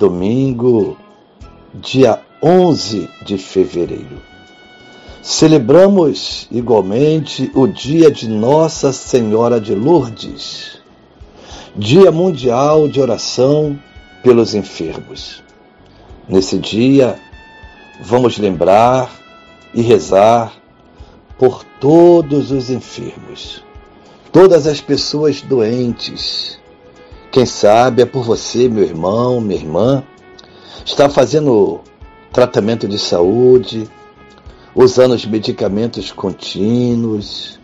domingo, dia 11 de fevereiro. Celebramos igualmente o dia de Nossa Senhora de Lourdes, Dia Mundial de Oração pelos Enfermos. Nesse dia, vamos lembrar e rezar por todos os enfermos, todas as pessoas doentes. Quem sabe é por você, meu irmão, minha irmã, está fazendo tratamento de saúde, usando os medicamentos contínuos.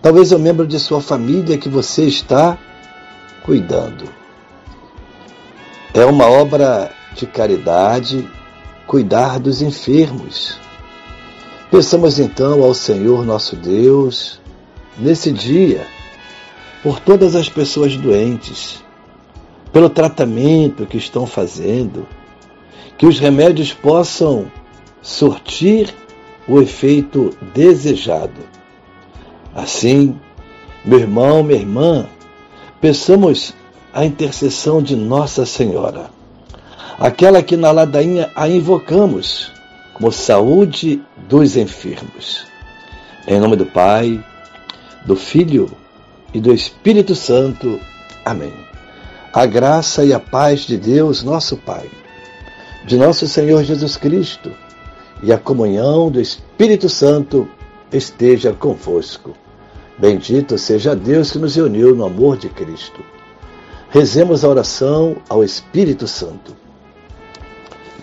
Talvez é um membro de sua família que você está cuidando. É uma obra de caridade cuidar dos enfermos. Peçamos então ao Senhor nosso Deus, nesse dia, por todas as pessoas doentes, pelo tratamento que estão fazendo, que os remédios possam surtir o efeito desejado. Assim, meu irmão, minha irmã, peçamos a intercessão de Nossa Senhora, aquela que na ladainha a invocamos como saúde dos enfermos. Em nome do Pai, do Filho e do Espírito Santo. Amém. A graça e a paz de Deus, nosso Pai, de nosso Senhor Jesus Cristo e a comunhão do Espírito Santo esteja convosco. Bendito seja Deus que nos uniu no amor de Cristo. Rezemos a oração ao Espírito Santo.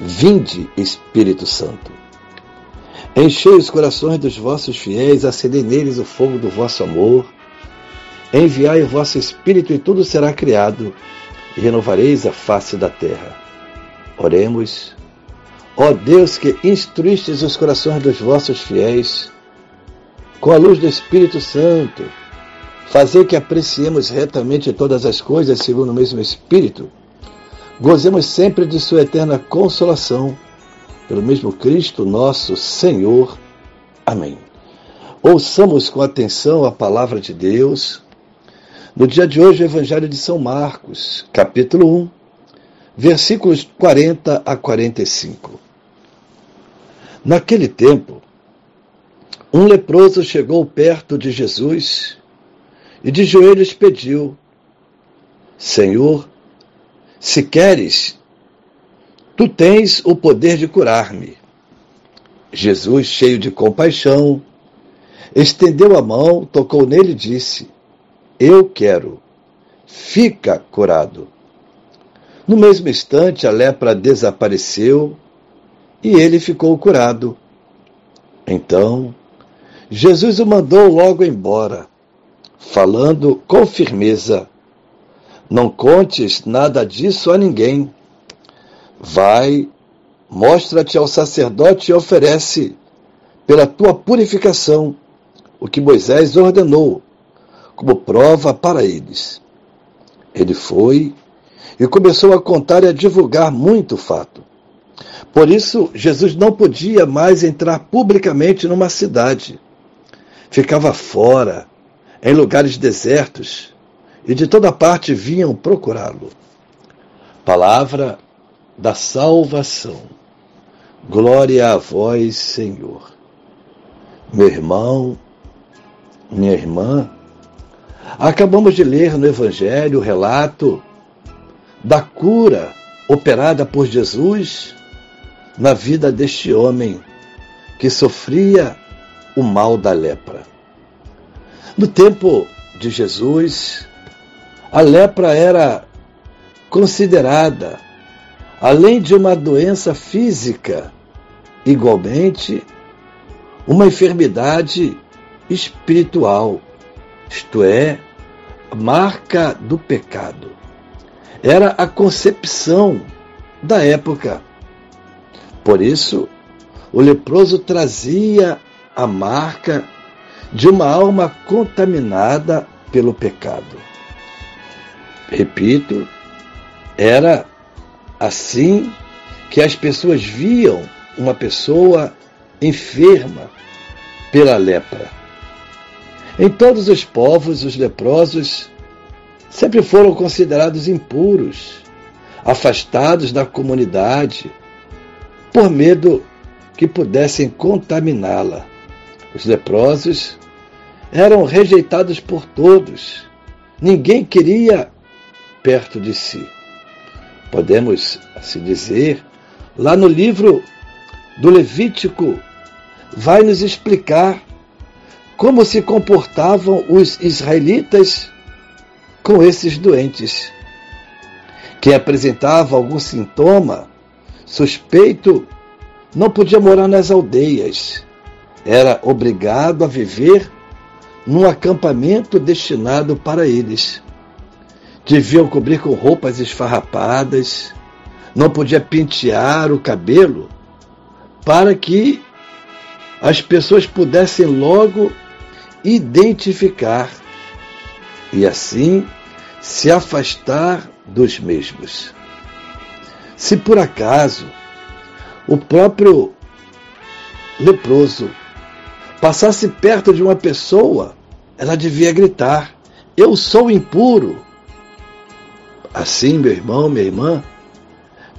Vinde, Espírito Santo. Enchei os corações dos vossos fiéis, acendei neles o fogo do vosso amor. Enviai o vosso Espírito e tudo será criado, e renovareis a face da terra. Oremos. Ó Deus que instruístes os corações dos vossos fiéis, com a luz do Espírito Santo, fazer que apreciemos retamente todas as coisas segundo o mesmo Espírito, gozemos sempre de Sua eterna consolação, pelo mesmo Cristo nosso Senhor. Amém. Ouçamos com atenção a palavra de Deus. No dia de hoje, o Evangelho de São Marcos, capítulo 1, versículos 40 a 45. Naquele tempo, um leproso chegou perto de Jesus e de joelhos pediu: Senhor, se queres, tu tens o poder de curar-me. Jesus, cheio de compaixão, estendeu a mão, tocou nele e disse: Eu quero, fica curado. No mesmo instante, a lepra desapareceu e ele ficou curado. Então, Jesus o mandou logo embora, falando com firmeza: Não contes nada disso a ninguém. Vai, mostra-te ao sacerdote e oferece, pela tua purificação, o que Moisés ordenou, como prova para eles. Ele foi e começou a contar e a divulgar muito fato. Por isso, Jesus não podia mais entrar publicamente numa cidade. Ficava fora, em lugares desertos, e de toda parte vinham procurá-lo. Palavra da salvação. Glória a vós, Senhor. Meu irmão, minha irmã, acabamos de ler no Evangelho o relato da cura operada por Jesus na vida deste homem que sofria o mal da lepra. No tempo de Jesus, a lepra era considerada, além de uma doença física, igualmente uma enfermidade espiritual, isto é, marca do pecado. Era a concepção da época. Por isso, o leproso trazia a marca de uma alma contaminada pelo pecado. Repito, era assim que as pessoas viam uma pessoa enferma pela lepra. Em todos os povos, os leprosos sempre foram considerados impuros, afastados da comunidade, por medo que pudessem contaminá-la. Os leprosos eram rejeitados por todos. Ninguém queria perto de si. Podemos assim dizer, lá no livro do Levítico, vai nos explicar como se comportavam os israelitas com esses doentes. Quem apresentava algum sintoma suspeito não podia morar nas aldeias. Era obrigado a viver num acampamento destinado para eles. Deviam cobrir com roupas esfarrapadas, não podia pentear o cabelo para que as pessoas pudessem logo identificar e assim se afastar dos mesmos. Se por acaso o próprio leproso passasse perto de uma pessoa, ela devia gritar: Eu sou impuro. Assim, meu irmão, minha irmã,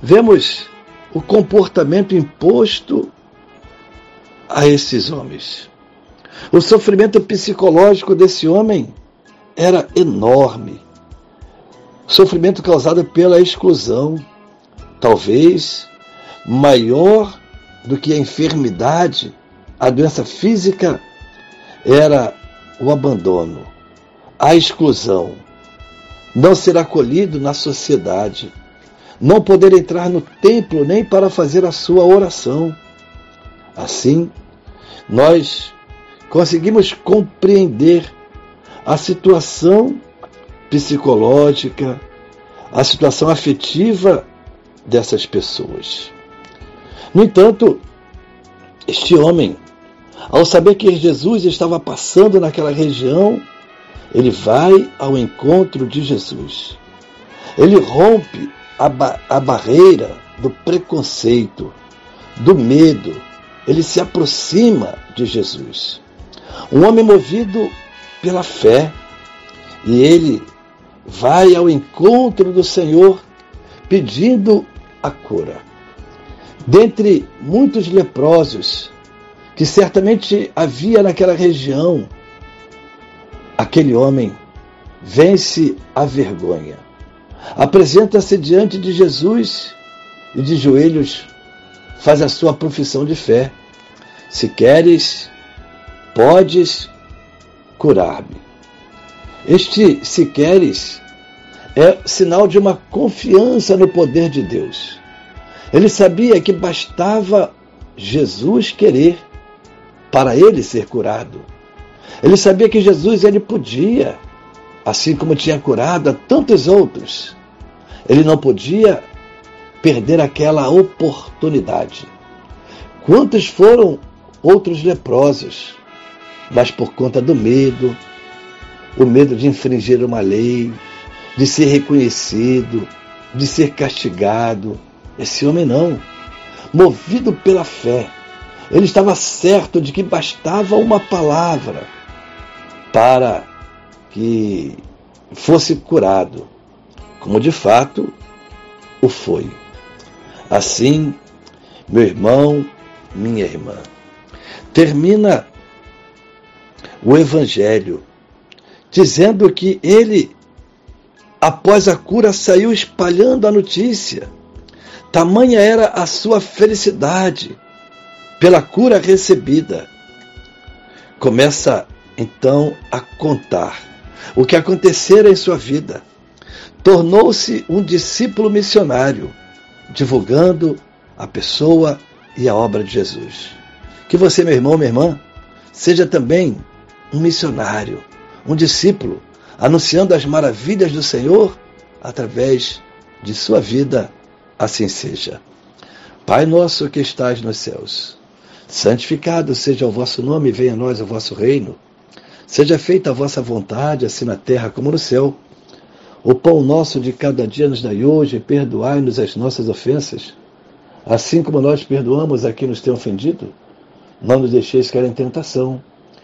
vemos o comportamento imposto a esses homens. O sofrimento psicológico desse homem era enorme. Sofrimento causado pela exclusão, talvez maior do que a enfermidade, a doença física, era o abandono, a exclusão, não ser acolhido na sociedade, não poder entrar no templo nem para fazer a sua oração. Assim, nós conseguimos compreender a situação psicológica, a situação afetiva dessas pessoas. No entanto, este homem, ao saber que Jesus estava passando naquela região, ele vai ao encontro de Jesus. Ele rompe a, ba a barreira do preconceito, do medo. Ele se aproxima de Jesus. Um homem movido pela fé. E ele vai ao encontro do Senhor pedindo a cura. Dentre muitos leprosos que certamente havia naquela região, aquele homem vence a vergonha. Apresenta-se diante de Jesus e de joelhos faz a sua profissão de fé. Se queres, podes curar-me. Este se queres é sinal de uma confiança no poder de Deus. Ele sabia que bastava Jesus querer para ele ser curado. Ele sabia que Jesus ele podia, assim como tinha curado a tantos outros. Ele não podia perder aquela oportunidade. Quantos foram outros leprosos, mas por conta do medo, o medo de infringir uma lei, de ser reconhecido, de ser castigado. Esse homem não. Movido pela fé, ele estava certo de que bastava uma palavra para que fosse curado, como de fato o foi. Assim, meu irmão, minha irmã, termina o Evangelho dizendo que ele, após a cura, saiu espalhando a notícia. Tamanha era a sua felicidade pela cura recebida. Começa então a contar o que acontecera em sua vida. Tornou-se um discípulo missionário, divulgando a pessoa e a obra de Jesus. Que você, meu irmão, minha irmã, seja também um missionário, um discípulo, anunciando as maravilhas do Senhor através de sua vida assim seja. Pai nosso que estás nos céus, santificado seja o vosso nome, venha a nós o vosso reino. Seja feita a vossa vontade, assim na terra como no céu. O pão nosso de cada dia nos dai hoje, perdoai-nos as nossas ofensas, assim como nós perdoamos a quem nos tem ofendido. Não nos deixeis cair em tentação,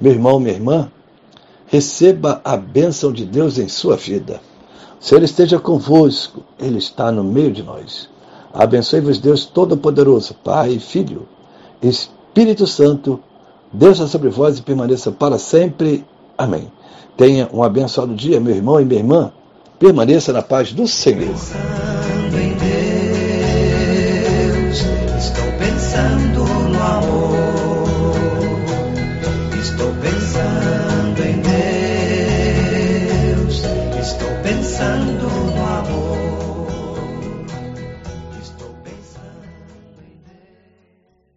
Meu irmão, minha irmã, receba a bênção de Deus em sua vida. O Senhor esteja convosco, Ele está no meio de nós. Abençoe-vos, Deus Todo-Poderoso, Pai, Filho, Espírito Santo, Deus sobre vós e permaneça para sempre. Amém. Tenha um abençoado dia, meu irmão e minha irmã. Permaneça na paz do Senhor.